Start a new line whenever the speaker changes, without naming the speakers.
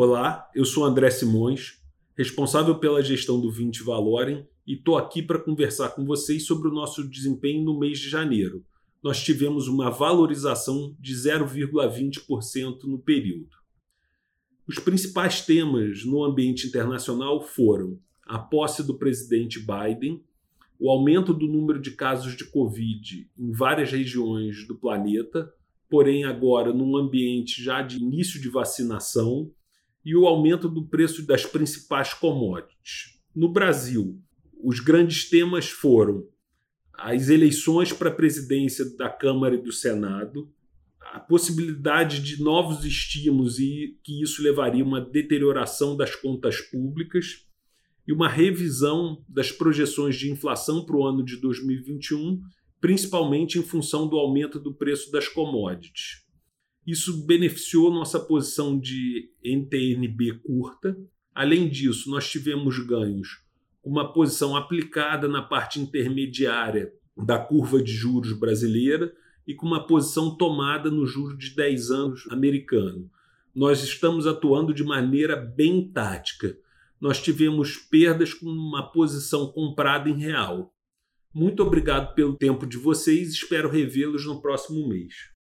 Olá, eu sou André Simões, responsável pela gestão do 20 Valorem e estou aqui para conversar com vocês sobre o nosso desempenho no mês de janeiro. Nós tivemos uma valorização de 0,20% no período. Os principais temas no ambiente internacional foram a posse do presidente Biden, o aumento do número de casos de Covid em várias regiões do planeta, porém agora num ambiente já de início de vacinação e o aumento do preço das principais commodities. No Brasil, os grandes temas foram as eleições para a presidência da Câmara e do Senado, a possibilidade de novos estímulos e que isso levaria a uma deterioração das contas públicas e uma revisão das projeções de inflação para o ano de 2021, principalmente em função do aumento do preço das commodities. Isso beneficiou nossa posição de NTNB curta. Além disso, nós tivemos ganhos com uma posição aplicada na parte intermediária da curva de juros brasileira e com uma posição tomada no juro de 10 anos americano. Nós estamos atuando de maneira bem tática. Nós tivemos perdas com uma posição comprada em real. Muito obrigado pelo tempo de vocês, espero revê-los no próximo mês.